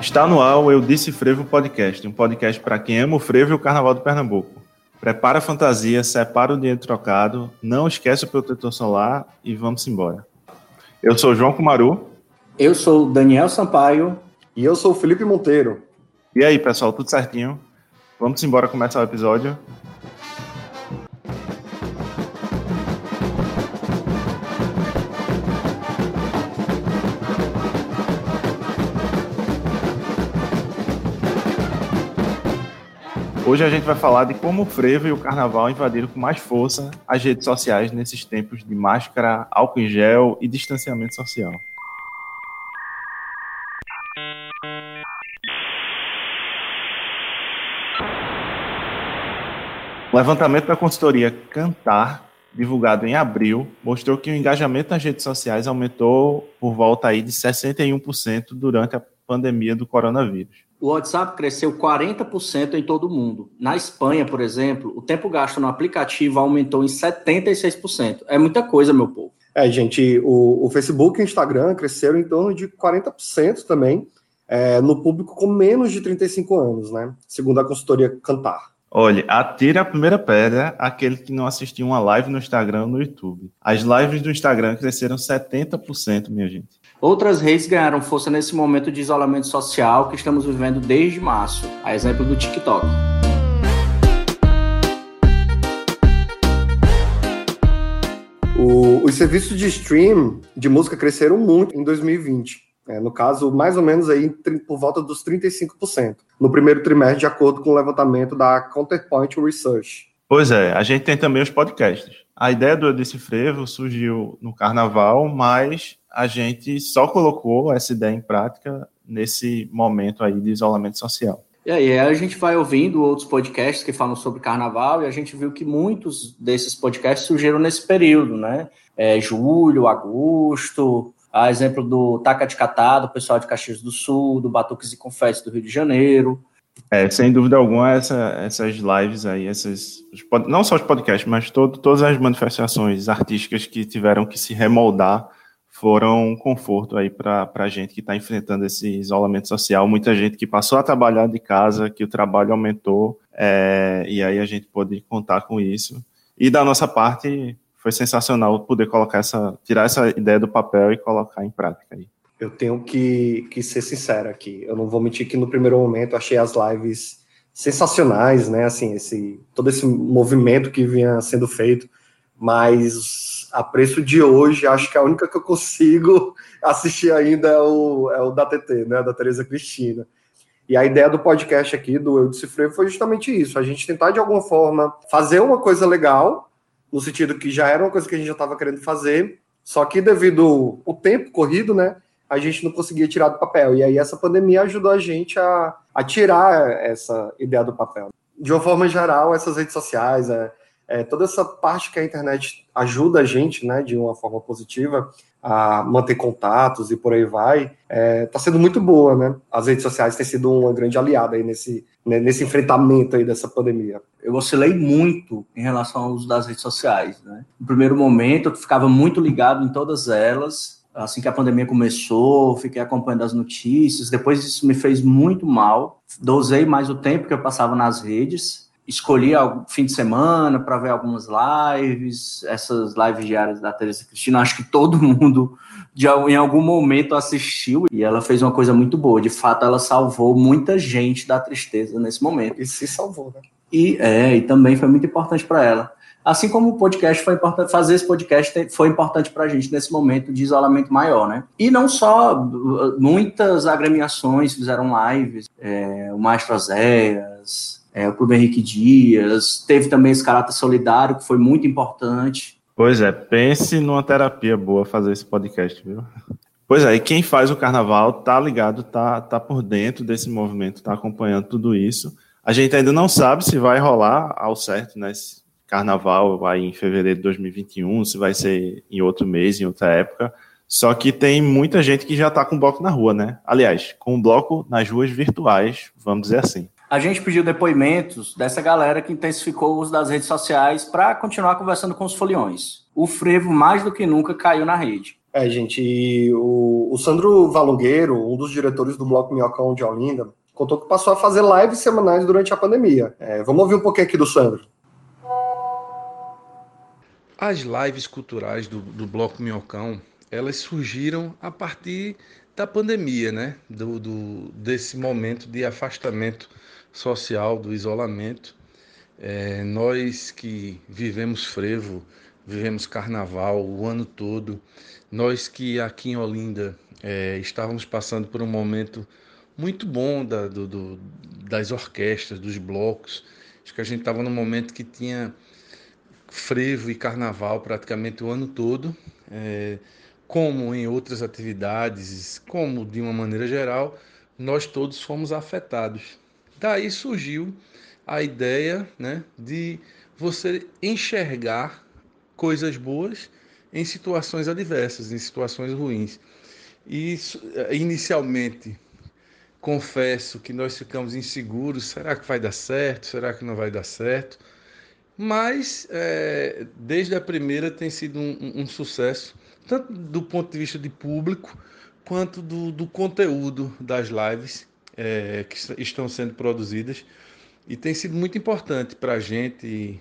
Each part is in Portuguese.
Está no ar o Eu Disse Frevo Podcast, um podcast para quem ama o frevo e o carnaval do Pernambuco. Prepara a fantasia, separa o dinheiro trocado, não esquece o protetor solar e vamos embora. Eu sou João Kumaru. Eu sou Daniel Sampaio. E eu sou o Felipe Monteiro. E aí, pessoal, tudo certinho? Vamos embora começar o episódio? Hoje a gente vai falar de como o frevo e o carnaval invadiram com mais força as redes sociais nesses tempos de máscara, álcool em gel e distanciamento social. O levantamento da consultoria Cantar, divulgado em abril, mostrou que o engajamento nas redes sociais aumentou por volta aí de 61% durante a pandemia do coronavírus o WhatsApp cresceu 40% em todo o mundo. Na Espanha, por exemplo, o tempo gasto no aplicativo aumentou em 76%. É muita coisa, meu povo. É, gente, o, o Facebook e o Instagram cresceram em torno de 40% também, é, no público com menos de 35 anos, né? Segundo a consultoria Cantar. Olha, atira a primeira pedra aquele que não assistiu uma live no Instagram ou no YouTube. As lives do Instagram cresceram 70%, minha gente. Outras redes ganharam força nesse momento de isolamento social que estamos vivendo desde março, a exemplo do TikTok. O, os serviços de stream de música cresceram muito em 2020. É, no caso, mais ou menos aí por volta dos 35%, no primeiro trimestre, de acordo com o levantamento da Counterpoint Research. Pois é, a gente tem também os podcasts. A ideia do Desse Frevo surgiu no carnaval, mas a gente só colocou essa ideia em prática nesse momento aí de isolamento social. E aí a gente vai ouvindo outros podcasts que falam sobre carnaval e a gente viu que muitos desses podcasts surgiram nesse período, né? É, julho, agosto, a exemplo do Taca de Catado, o pessoal de Caxias do Sul, do Batuques e Confetes do Rio de Janeiro. É, sem dúvida alguma, essa, essas lives aí, essas, não só os podcasts, mas todo, todas as manifestações artísticas que tiveram que se remoldar foram um conforto aí para a gente que está enfrentando esse isolamento social. Muita gente que passou a trabalhar de casa, que o trabalho aumentou, é, e aí a gente pôde contar com isso. E da nossa parte, foi sensacional poder colocar essa, tirar essa ideia do papel e colocar em prática aí. Eu tenho que, que ser sincero aqui. Eu não vou mentir que no primeiro momento achei as lives sensacionais, né? Assim, esse todo esse movimento que vinha sendo feito, mas a preço de hoje, acho que a única que eu consigo assistir ainda é o, é o da TT, né, da Tereza Cristina. E a ideia do podcast aqui, do Eu Decifrei, foi justamente isso: a gente tentar de alguma forma fazer uma coisa legal, no sentido que já era uma coisa que a gente já estava querendo fazer, só que devido ao tempo corrido, né, a gente não conseguia tirar do papel. E aí essa pandemia ajudou a gente a, a tirar essa ideia do papel. De uma forma geral, essas redes sociais, é, é, toda essa parte que a internet ajuda a gente, né, de uma forma positiva, a manter contatos e por aí vai, está é, sendo muito boa, né? As redes sociais têm sido uma grande aliada aí nesse, né, nesse enfrentamento aí dessa pandemia. Eu oscilei muito em relação ao uso das redes sociais, né? No primeiro momento, eu ficava muito ligado em todas elas, assim que a pandemia começou, fiquei acompanhando as notícias, depois isso me fez muito mal, dosei mais o tempo que eu passava nas redes, escolhi o fim de semana para ver algumas lives, essas lives diárias da Teresa Cristina, acho que todo mundo de, em algum momento assistiu e ela fez uma coisa muito boa. De fato, ela salvou muita gente da tristeza nesse momento. E se salvou, né? E, é, e também foi muito importante para ela. Assim como o podcast foi importante, fazer esse podcast foi importante para a gente nesse momento de isolamento maior, né? E não só, muitas agremiações fizeram lives, é, o Maestro Zéias, é, o Clube Henrique Dias, teve também esse caráter solidário, que foi muito importante. Pois é, pense numa terapia boa fazer esse podcast, viu? Pois é, e quem faz o carnaval tá ligado, tá, tá por dentro desse movimento, tá acompanhando tudo isso. A gente ainda não sabe se vai rolar ao certo, né? Carnaval vai em fevereiro de 2021, se vai ser em outro mês, em outra época. Só que tem muita gente que já tá com bloco na rua, né? Aliás, com bloco nas ruas virtuais, vamos dizer assim. A gente pediu depoimentos dessa galera que intensificou o uso das redes sociais para continuar conversando com os foliões. O frevo, mais do que nunca, caiu na rede. É, gente, o, o Sandro Valongueiro, um dos diretores do Bloco Minhocão de Olinda, contou que passou a fazer lives semanais durante a pandemia. É, vamos ouvir um pouquinho aqui do Sandro. As lives culturais do, do Bloco Minhocão, elas surgiram a partir da pandemia, né? Do, do, desse momento de afastamento social, do isolamento. É, nós que vivemos frevo, vivemos carnaval o ano todo, nós que aqui em Olinda é, estávamos passando por um momento muito bom da, do, do, das orquestras, dos blocos. Acho que a gente estava num momento que tinha frevo e carnaval praticamente o ano todo, é, como em outras atividades, como de uma maneira geral, nós todos fomos afetados. Daí surgiu a ideia né, de você enxergar coisas boas em situações adversas, em situações ruins. E inicialmente, confesso que nós ficamos inseguros: será que vai dar certo? Será que não vai dar certo? Mas é, desde a primeira tem sido um, um, sucesso, tanto do ponto de vista de público quanto do, do conteúdo das lives é, que estão sendo produzidas e tem sido muito importante para a gente,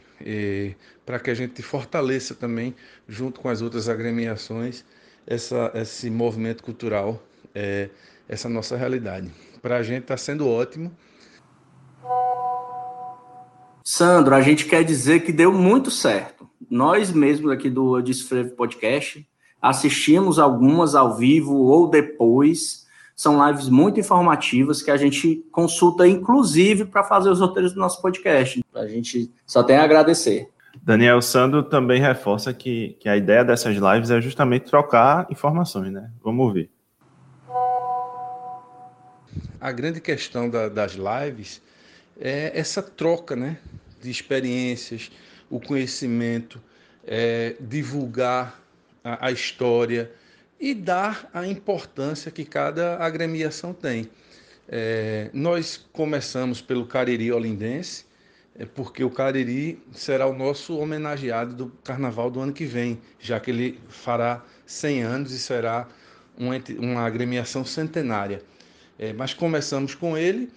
para que a gente fortaleça também, junto com as outras agremiações, essa, esse movimento cultural, é, essa nossa realidade. Para a gente está sendo ótimo. Sandro, a gente quer dizer que deu muito certo. Nós mesmos aqui do Desfrevo Podcast assistimos algumas ao vivo ou depois são lives muito informativas que a gente consulta, inclusive, para fazer os roteiros do nosso podcast. A gente só tem a agradecer. Daniel Sandro também reforça que, que a ideia dessas lives é justamente trocar informações, né? Vamos ver. A grande questão da, das lives é essa troca, né? De experiências, o conhecimento, é, divulgar a, a história, e dar a importância que cada agremiação tem. É, nós começamos pelo Cariri Olindense, é porque o Cariri será o nosso homenageado do Carnaval do ano que vem, já que ele fará 100 anos e será uma, uma agremiação centenária. É, mas começamos com ele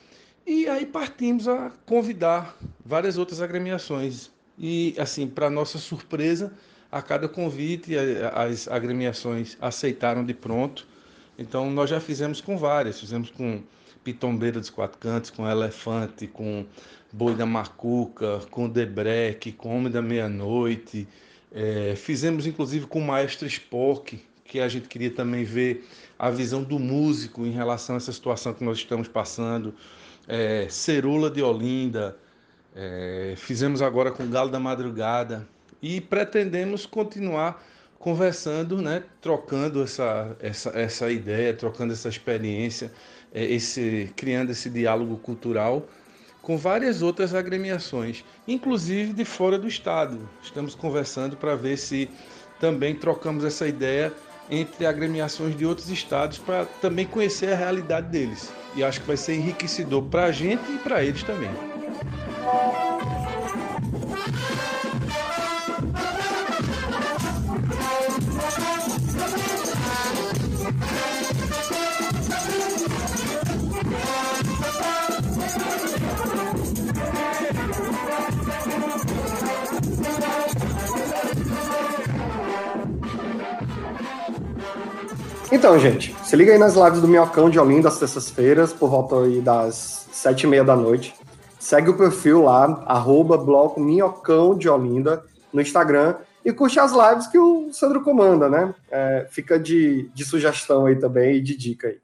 e aí partimos a convidar várias outras agremiações. E, assim, para nossa surpresa, a cada convite as agremiações aceitaram de pronto. Então nós já fizemos com várias, fizemos com Pitombeira dos Quatro Cantos, com Elefante, com Boi da Macuca, com Debreque, com Homem da Meia-Noite. É, fizemos inclusive com o Maestro Spock, que a gente queria também ver a visão do músico em relação a essa situação que nós estamos passando. É, Cerula de Olinda, é, fizemos agora com Galo da Madrugada, e pretendemos continuar conversando, né, trocando essa, essa, essa ideia, trocando essa experiência, é, esse, criando esse diálogo cultural com várias outras agremiações, inclusive de fora do estado. Estamos conversando para ver se também trocamos essa ideia entre agremiações de outros estados para também conhecer a realidade deles. E acho que vai ser enriquecedor para a gente e para eles também. Então, gente, se liga aí nas lives do Minhocão de Olinda às terças-feiras, por volta aí das sete e meia da noite. Segue o perfil lá, arroba bloco Minhocão de Olinda, no Instagram, e curte as lives que o Sandro comanda, né? É, fica de, de sugestão aí também e de dica aí.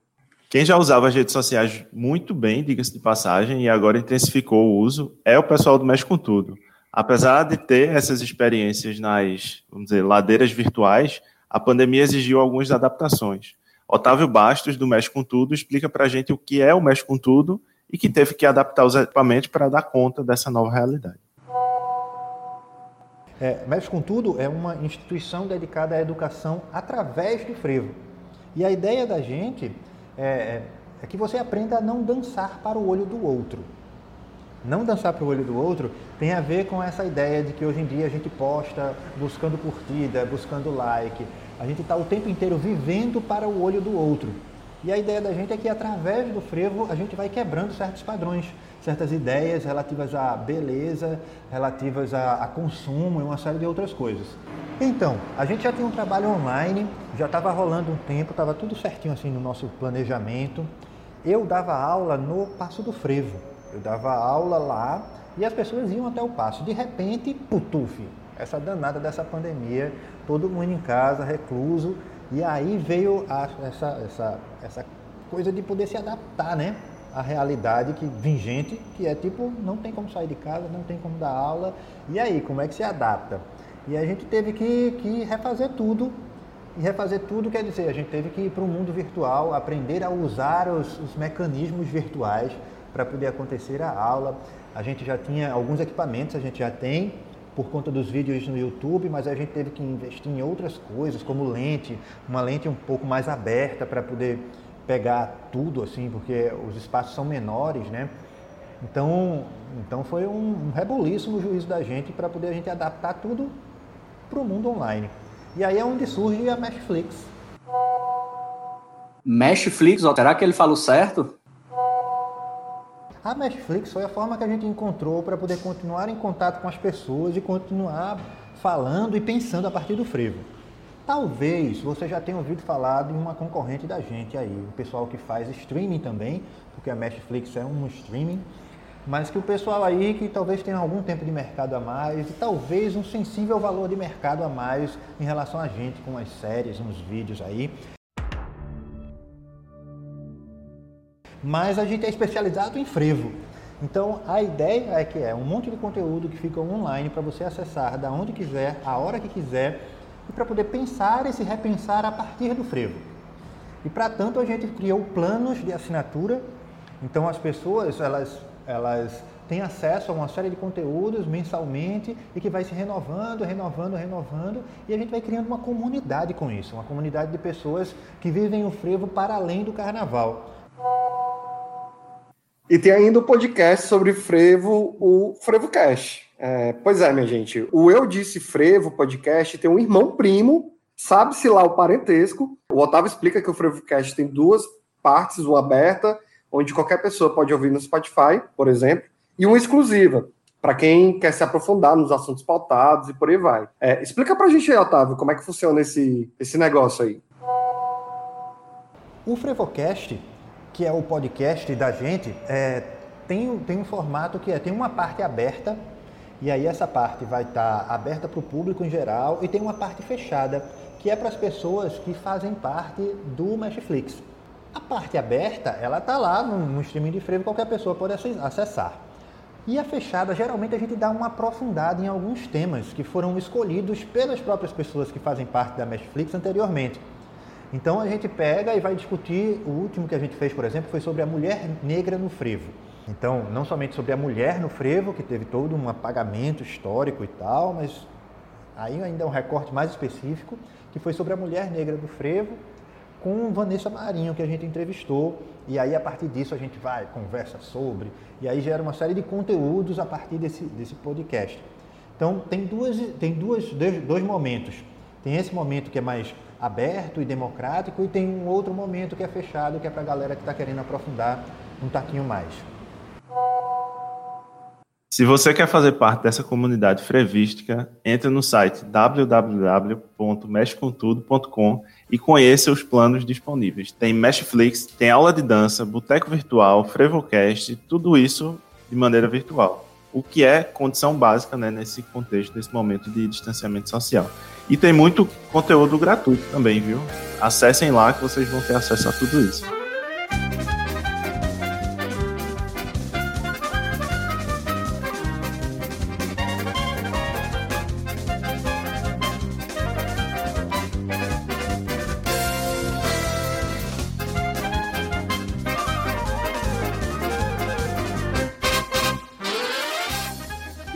Quem já usava as redes sociais muito bem, diga-se de passagem, e agora intensificou o uso, é o pessoal do Mexe com Tudo. Apesar de ter essas experiências nas, vamos dizer, ladeiras virtuais, a pandemia exigiu algumas adaptações. Otávio Bastos, do Mexe com Tudo, explica para a gente o que é o Mexe com Tudo e que teve que adaptar os equipamentos para dar conta dessa nova realidade. É, Mexe com Tudo é uma instituição dedicada à educação através do frevo. E a ideia da gente é, é, é que você aprenda a não dançar para o olho do outro. Não dançar para o olho do outro tem a ver com essa ideia de que hoje em dia a gente posta buscando curtida, buscando like. A gente está o tempo inteiro vivendo para o olho do outro. E a ideia da gente é que através do frevo a gente vai quebrando certos padrões, certas ideias relativas à beleza, relativas a, a consumo e uma série de outras coisas. Então, a gente já tinha um trabalho online, já estava rolando um tempo, estava tudo certinho assim no nosso planejamento. Eu dava aula no Passo do Frevo. Eu dava aula lá e as pessoas iam até o passo. De repente, putuf, essa danada dessa pandemia, todo mundo em casa, recluso, e aí veio a, essa, essa, essa coisa de poder se adaptar, né? A realidade que vigente, que é tipo, não tem como sair de casa, não tem como dar aula. E aí, como é que se adapta? E a gente teve que, que refazer tudo. E refazer tudo quer dizer, a gente teve que ir para o mundo virtual, aprender a usar os, os mecanismos virtuais para poder acontecer a aula. A gente já tinha alguns equipamentos, a gente já tem por conta dos vídeos no YouTube, mas a gente teve que investir em outras coisas, como lente, uma lente um pouco mais aberta para poder pegar tudo assim, porque os espaços são menores, né? Então, então foi um, reboliço no juízo da gente para poder a gente adaptar tudo para o mundo online. E aí é onde surge a Meshflix. Meshflix, será que ele falou certo? A Netflix foi a forma que a gente encontrou para poder continuar em contato com as pessoas e continuar falando e pensando a partir do frevo. Talvez você já tenha ouvido falar de uma concorrente da gente aí, o pessoal que faz streaming também, porque a Netflix é um streaming, mas que o pessoal aí que talvez tenha algum tempo de mercado a mais e talvez um sensível valor de mercado a mais em relação a gente com as séries, uns vídeos aí, mas a gente é especializado em frevo. Então a ideia é que é um monte de conteúdo que fica online para você acessar da onde quiser, a hora que quiser, e para poder pensar e se repensar a partir do frevo. E para tanto a gente criou planos de assinatura. Então as pessoas elas elas têm acesso a uma série de conteúdos mensalmente e que vai se renovando, renovando, renovando, e a gente vai criando uma comunidade com isso, uma comunidade de pessoas que vivem o frevo para além do carnaval. E tem ainda o podcast sobre frevo, o FrevoCast. É, pois é, minha gente, o Eu Disse Frevo podcast tem um irmão primo, sabe-se lá o parentesco. O Otávio explica que o FrevoCast tem duas partes, uma aberta, onde qualquer pessoa pode ouvir no Spotify, por exemplo, e uma exclusiva, para quem quer se aprofundar nos assuntos pautados e por aí vai. É, explica para a gente aí, Otávio, como é que funciona esse, esse negócio aí. O FrevoCast que é o podcast da gente, é, tem, tem um formato que é, tem uma parte aberta, e aí essa parte vai estar tá aberta para o público em geral, e tem uma parte fechada, que é para as pessoas que fazem parte do Netflix. A parte aberta, ela está lá no, no streaming de frevo, qualquer pessoa pode acessar. E a fechada, geralmente a gente dá uma aprofundada em alguns temas que foram escolhidos pelas próprias pessoas que fazem parte da Netflix anteriormente. Então a gente pega e vai discutir, o último que a gente fez, por exemplo, foi sobre a mulher negra no frevo. Então, não somente sobre a mulher no frevo, que teve todo um apagamento histórico e tal, mas aí ainda é um recorte mais específico, que foi sobre a mulher negra do frevo, com Vanessa Marinho, que a gente entrevistou, e aí a partir disso a gente vai, conversa sobre, e aí gera uma série de conteúdos a partir desse, desse podcast. Então, tem, duas, tem duas, dois momentos. Tem esse momento que é mais aberto e democrático, e tem um outro momento que é fechado, que é para a galera que está querendo aprofundar um taquinho mais. Se você quer fazer parte dessa comunidade frevística, entre no site www.mexcomtudo.com e conheça os planos disponíveis. Tem Meshflix, tem aula de dança, boteco virtual, Frevocast, tudo isso de maneira virtual. O que é condição básica né, nesse contexto, nesse momento de distanciamento social. E tem muito conteúdo gratuito também, viu? Acessem lá que vocês vão ter acesso a tudo isso.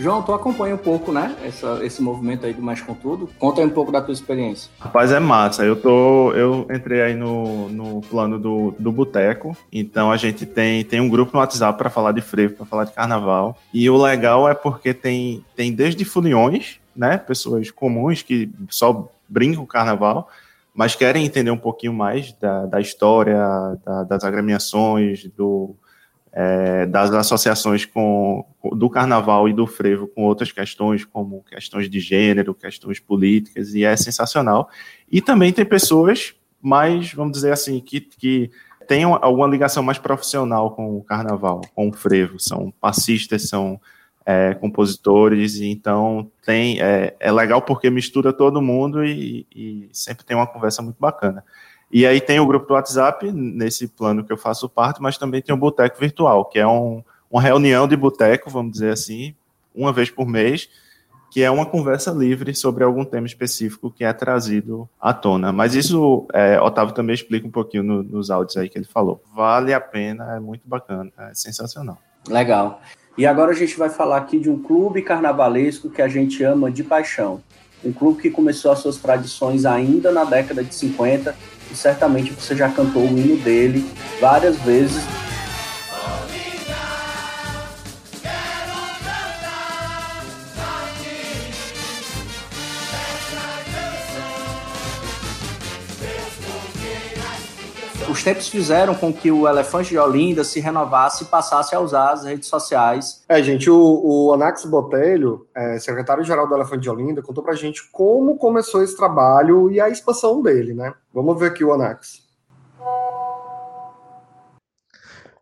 João, tu acompanha um pouco, né? Essa, esse movimento aí do Mais Com Tudo. Conta aí um pouco da tua experiência. Rapaz, é massa. Eu tô. Eu entrei aí no, no plano do, do Boteco. Então a gente tem, tem um grupo no WhatsApp para falar de frevo, para falar de carnaval. E o legal é porque tem, tem desde foliões, né? Pessoas comuns que só brincam o carnaval, mas querem entender um pouquinho mais da, da história, da, das agremiações, do, é, das associações com, do carnaval e do frevo com outras questões, como questões de gênero, questões políticas, e é sensacional. E também tem pessoas mais, vamos dizer assim, que, que têm alguma ligação mais profissional com o carnaval, com o frevo, são passistas, são é, compositores, então tem, é, é legal porque mistura todo mundo e, e sempre tem uma conversa muito bacana. E aí tem o grupo do WhatsApp, nesse plano que eu faço parte, mas também tem o Boteco Virtual, que é um, uma reunião de boteco, vamos dizer assim, uma vez por mês, que é uma conversa livre sobre algum tema específico que é trazido à tona. Mas isso, é, Otávio também explica um pouquinho no, nos áudios aí que ele falou. Vale a pena, é muito bacana, é sensacional. Legal. E agora a gente vai falar aqui de um clube carnavalesco que a gente ama de paixão. Um clube que começou as suas tradições ainda na década de 50 e certamente você já cantou o hino dele várias vezes os tempos fizeram com que o Elefante de Olinda se renovasse e passasse a usar as redes sociais. É, gente, o, o Anax Botelho, é, secretário-geral do Elefante de Olinda, contou pra gente como começou esse trabalho e a expansão dele, né? Vamos ver aqui o Anax.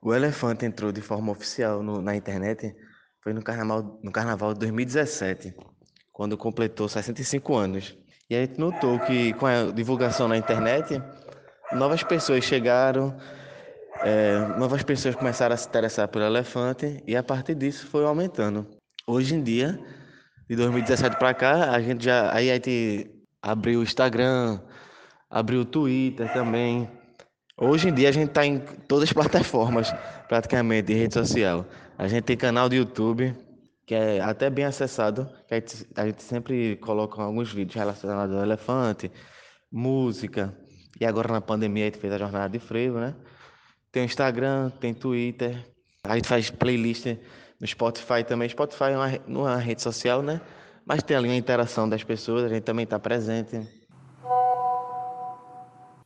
O Elefante entrou de forma oficial no, na internet foi no carnaval, no carnaval de 2017, quando completou 65 anos. E a gente notou que com a divulgação na internet, novas pessoas chegaram, é, novas pessoas começaram a se interessar pelo elefante e a partir disso foi aumentando. Hoje em dia, de 2017 para cá, a gente já aí a gente abriu o Instagram, abriu o Twitter também. Hoje em dia a gente está em todas as plataformas, praticamente, de rede social. A gente tem canal do YouTube, que é até bem acessado, que a gente, a gente sempre coloca alguns vídeos relacionados ao elefante, música, e agora na pandemia a gente fez a jornada de frevo, né? Tem o Instagram, tem Twitter. A gente faz playlist no Spotify também. Spotify é uma, é uma rede social, né? Mas tem ali a interação das pessoas, a gente também está presente.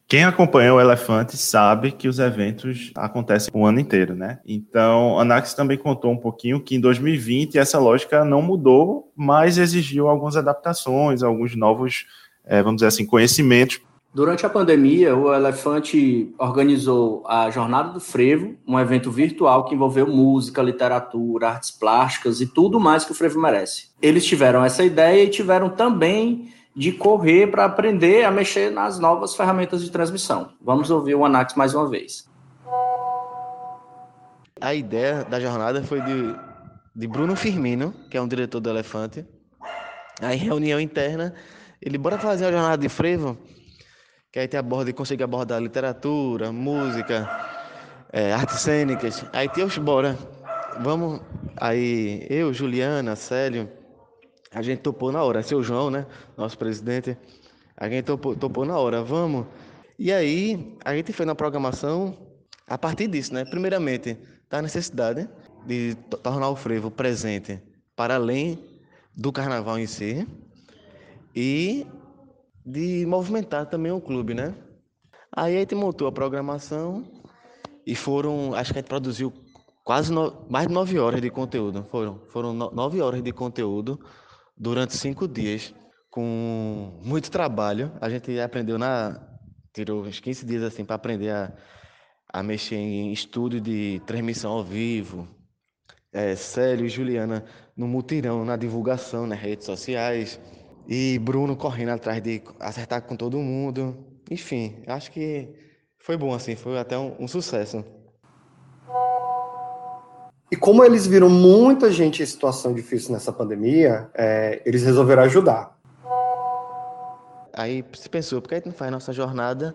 Quem acompanha o Elefante sabe que os eventos acontecem o ano inteiro, né? Então, a Anax também contou um pouquinho que em 2020 essa lógica não mudou, mas exigiu algumas adaptações, alguns novos, é, vamos dizer assim, conhecimentos Durante a pandemia, o Elefante organizou a Jornada do Frevo, um evento virtual que envolveu música, literatura, artes plásticas e tudo mais que o frevo merece. Eles tiveram essa ideia e tiveram também de correr para aprender a mexer nas novas ferramentas de transmissão. Vamos ouvir o Anax mais uma vez. A ideia da jornada foi de, de Bruno Firmino, que é um diretor do Elefante. Aí, reunião interna, ele bora fazer a jornada de frevo que aí tem aborda consegue abordar literatura, música, é, artes cênicas. Aí tem os bora. Vamos. Aí eu, Juliana, Célio, a gente topou na hora. Seu João, né? Nosso presidente. A gente topou, topou na hora. Vamos. E aí, a gente fez na programação a partir disso, né? Primeiramente, da necessidade de tornar o frevo presente para além do carnaval em si. E de movimentar também o clube, né? Aí a gente montou a programação e foram, acho que a gente produziu quase no, mais de nove horas de conteúdo. Foram, foram no, nove horas de conteúdo durante cinco dias, com muito trabalho. A gente aprendeu na. Tirou uns 15 dias assim para aprender a, a mexer em estúdio de transmissão ao vivo. É, Célio e Juliana no mutirão, na divulgação nas redes sociais. E Bruno correndo atrás de acertar com todo mundo. Enfim, acho que foi bom, assim, foi até um, um sucesso. E como eles viram muita gente em situação difícil nessa pandemia, é, eles resolveram ajudar. Aí se pensou, por que a gente não faz nossa jornada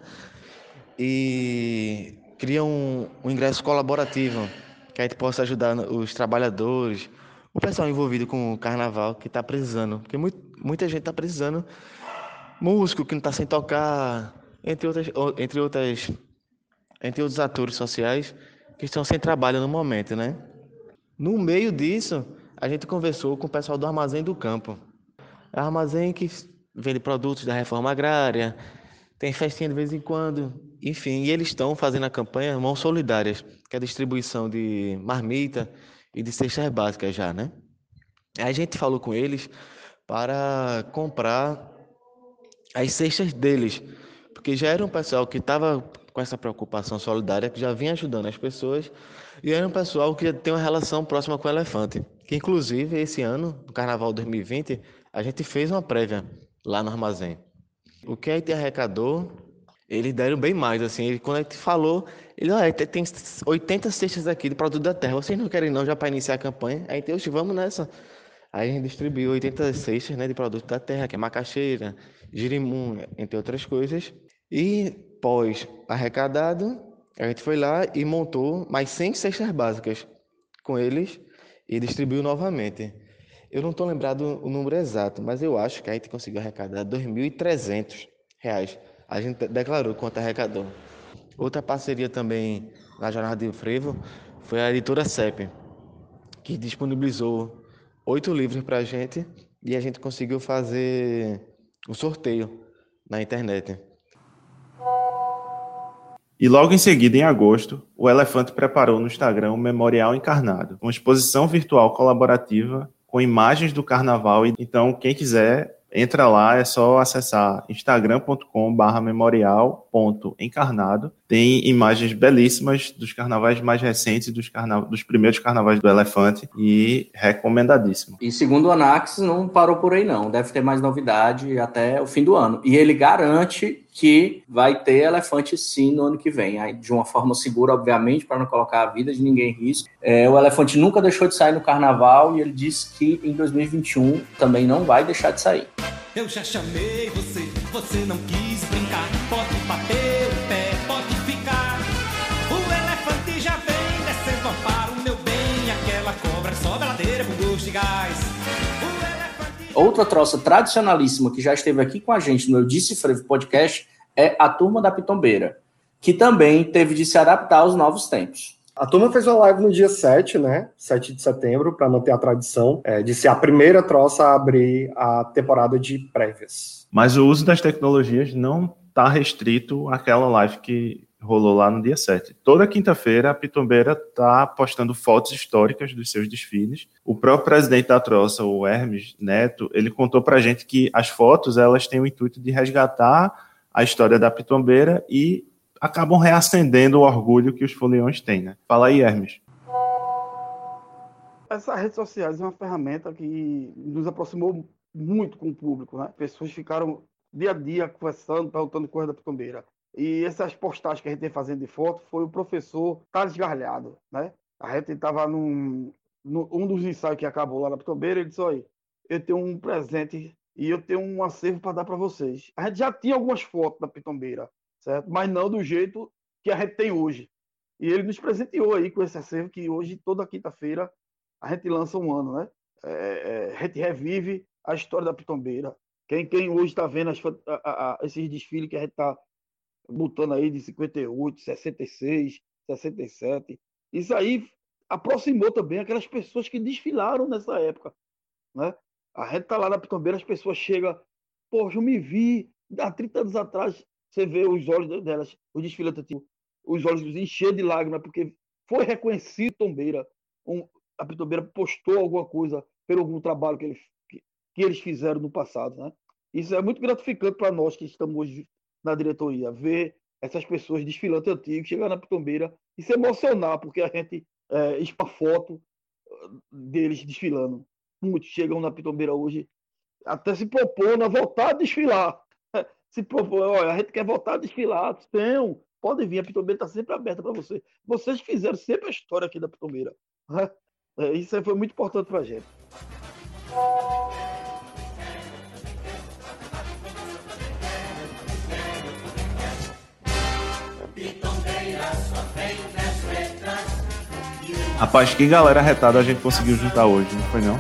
e cria um, um ingresso colaborativo, que a gente possa ajudar os trabalhadores o pessoal envolvido com o carnaval que está precisando, porque muita gente está precisando, músico que não está sem tocar, entre outras, entre outras, entre outros atores sociais que estão sem trabalho no momento, né? No meio disso, a gente conversou com o pessoal do Armazém do Campo. É um armazém que vende produtos da reforma agrária, tem festinha de vez em quando, enfim, e eles estão fazendo a campanha Mãos Solidárias, que é a distribuição de marmita e de cestas básicas já, né? A gente falou com eles para comprar as cestas deles, porque já era um pessoal que estava com essa preocupação solidária, que já vinha ajudando as pessoas, e era um pessoal que tem uma relação próxima com o elefante. Que inclusive esse ano, no Carnaval 2020, a gente fez uma prévia lá no armazém. O que a gente arrecadou, eles deram bem mais, assim, ele, quando a gente falou, ele, olha, tem 80 cestas aqui de produto da terra, vocês não querem não já para iniciar a campanha? Aí então, vamos nessa. Aí a gente distribuiu 80 cestas né, de produto da terra, que é macaxeira, girimum, entre outras coisas. E pós arrecadado, a gente foi lá e montou mais 100 cestas básicas com eles e distribuiu novamente. Eu não estou lembrado o número exato, mas eu acho que a gente conseguiu arrecadar R$ 2.300. A gente declarou quanto arrecadou. Outra parceria também na Jornada de Frevo foi a editora CEP, que disponibilizou oito livros para a gente e a gente conseguiu fazer o um sorteio na internet. E logo em seguida, em agosto, o Elefante preparou no Instagram um memorial encarnado, uma exposição virtual colaborativa com imagens do carnaval. Então, quem quiser entra lá, é só acessar instagram.com/memorial.encarnado. Tem imagens belíssimas dos carnavais mais recentes, dos, carna... dos primeiros carnavais do Elefante e recomendadíssimo. E segundo o Anax, não parou por aí não, deve ter mais novidade até o fim do ano. E ele garante que vai ter elefante sim no ano que vem, aí, de uma forma segura, obviamente, para não colocar a vida de ninguém em risco. É, o elefante nunca deixou de sair no carnaval e ele disse que em 2021 também não vai deixar de sair. Eu já chamei você, você não quis brincar. Pode Outra troça tradicionalíssima que já esteve aqui com a gente no Eu Disse Frevo Podcast é a Turma da Pitombeira, que também teve de se adaptar aos novos tempos. A turma fez uma live no dia 7, né? 7 de setembro, para manter a tradição é, de ser a primeira troça a abrir a temporada de prévias. Mas o uso das tecnologias não está restrito àquela live que rolou lá no dia 7. Toda quinta-feira a Pitombeira está postando fotos históricas dos seus desfiles. O próprio presidente da troça, o Hermes Neto, ele contou para gente que as fotos elas têm o intuito de resgatar a história da Pitombeira e acabam reacendendo o orgulho que os foliões têm, né? Fala aí, Hermes. Essas redes sociais é uma ferramenta que nos aproximou muito com o público, né? Pessoas ficaram dia a dia conversando, perguntando coisa da pitombeira. E essas postagens que a gente tem fazendo de foto foi o professor Thales Garlhado, né? A gente estava num, num um dos ensaios que acabou lá na pitombeira, ele disse, olha, eu tenho um presente e eu tenho um acervo para dar para vocês. A gente já tinha algumas fotos da pitombeira, certo? Mas não do jeito que a gente tem hoje. E ele nos presenteou aí com esse acervo que hoje, toda quinta-feira, a gente lança um ano, né? É, é, a gente revive a história da Pitombeira. Quem, quem hoje está vendo as, a, a, esses desfiles que a gente está botando aí de 58, 66, 67, isso aí aproximou também aquelas pessoas que desfilaram nessa época, né? A gente tá lá na Pitombeira, as pessoas chegam, poxa, eu me vi há 30 anos atrás você vê os olhos delas, o desfile atletismo, os olhos encher de lágrimas, porque foi reconhecido Tombeira. Um, a Pitombeira postou alguma coisa pelo algum trabalho que eles, que, que eles fizeram no passado. Né? Isso é muito gratificante para nós que estamos hoje na diretoria, ver essas pessoas desfilando antigos, chegar na Pitombeira e se emocionar, porque a gente é, expõe foto uh, deles desfilando. Muitos chegam na Pitombeira hoje até se propondo a voltar a desfilar se propõe, olha, a gente quer voltar a desfilar, tem, pode vir, a Pitombeira está sempre aberta para você. Vocês fizeram sempre a história aqui da Pitombeira. Né? É, isso foi muito importante para a gente. Rapaz, que galera retada a gente conseguiu juntar hoje, não foi não?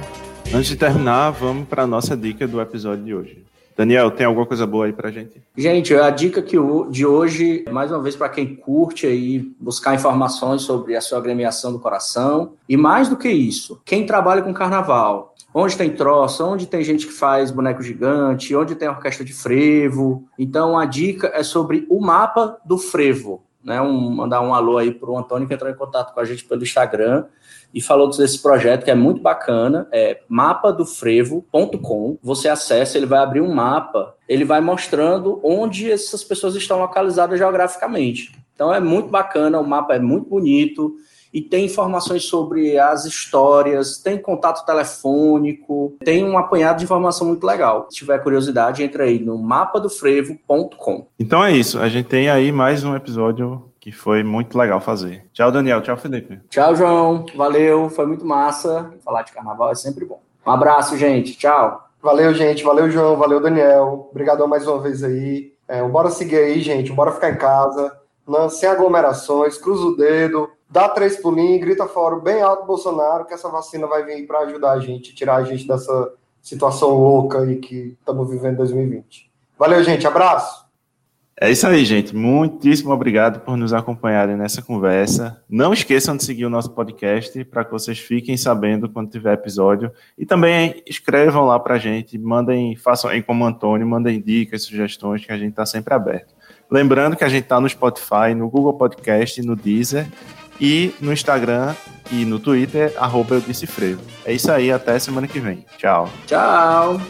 Antes de terminar, vamos para nossa dica do episódio de hoje. Daniel, tem alguma coisa boa aí pra gente? Gente, a dica que de hoje, mais uma vez, para quem curte aí buscar informações sobre a sua agremiação do coração. E mais do que isso, quem trabalha com carnaval, onde tem troça, onde tem gente que faz boneco gigante, onde tem orquestra de frevo. Então, a dica é sobre o mapa do frevo. Né, um, mandar um alô aí para o Antônio que entrou em contato com a gente pelo Instagram e falou desse projeto que é muito bacana, é mapadofrevo.com. Você acessa, ele vai abrir um mapa, ele vai mostrando onde essas pessoas estão localizadas geograficamente. Então é muito bacana, o mapa é muito bonito e tem informações sobre as histórias, tem contato telefônico, tem um apanhado de informação muito legal. Se tiver curiosidade, entra aí no mapadofrevo.com. Então é isso, a gente tem aí mais um episódio que foi muito legal fazer. Tchau, Daniel. Tchau, Felipe. Tchau, João. Valeu. Foi muito massa. Falar de carnaval é sempre bom. Um abraço, gente. Tchau. Valeu, gente. Valeu, João. Valeu, Daniel. Obrigadão mais uma vez aí. É, bora seguir aí, gente. Bora ficar em casa. Não, sem aglomerações. Cruza o dedo. Dá três pulinhos. Grita fora bem alto Bolsonaro que essa vacina vai vir para ajudar a gente, tirar a gente dessa situação louca aí que estamos vivendo em 2020. Valeu, gente. Abraço. É isso aí, gente. Muitíssimo obrigado por nos acompanharem nessa conversa. Não esqueçam de seguir o nosso podcast para que vocês fiquem sabendo quando tiver episódio. E também escrevam lá para a gente, mandem, façam aí como Antônio, mandem dicas, sugestões, que a gente está sempre aberto. Lembrando que a gente está no Spotify, no Google Podcast, no Deezer e no Instagram e no Twitter, arroba eu disse frevo. É isso aí, até semana que vem. Tchau. Tchau.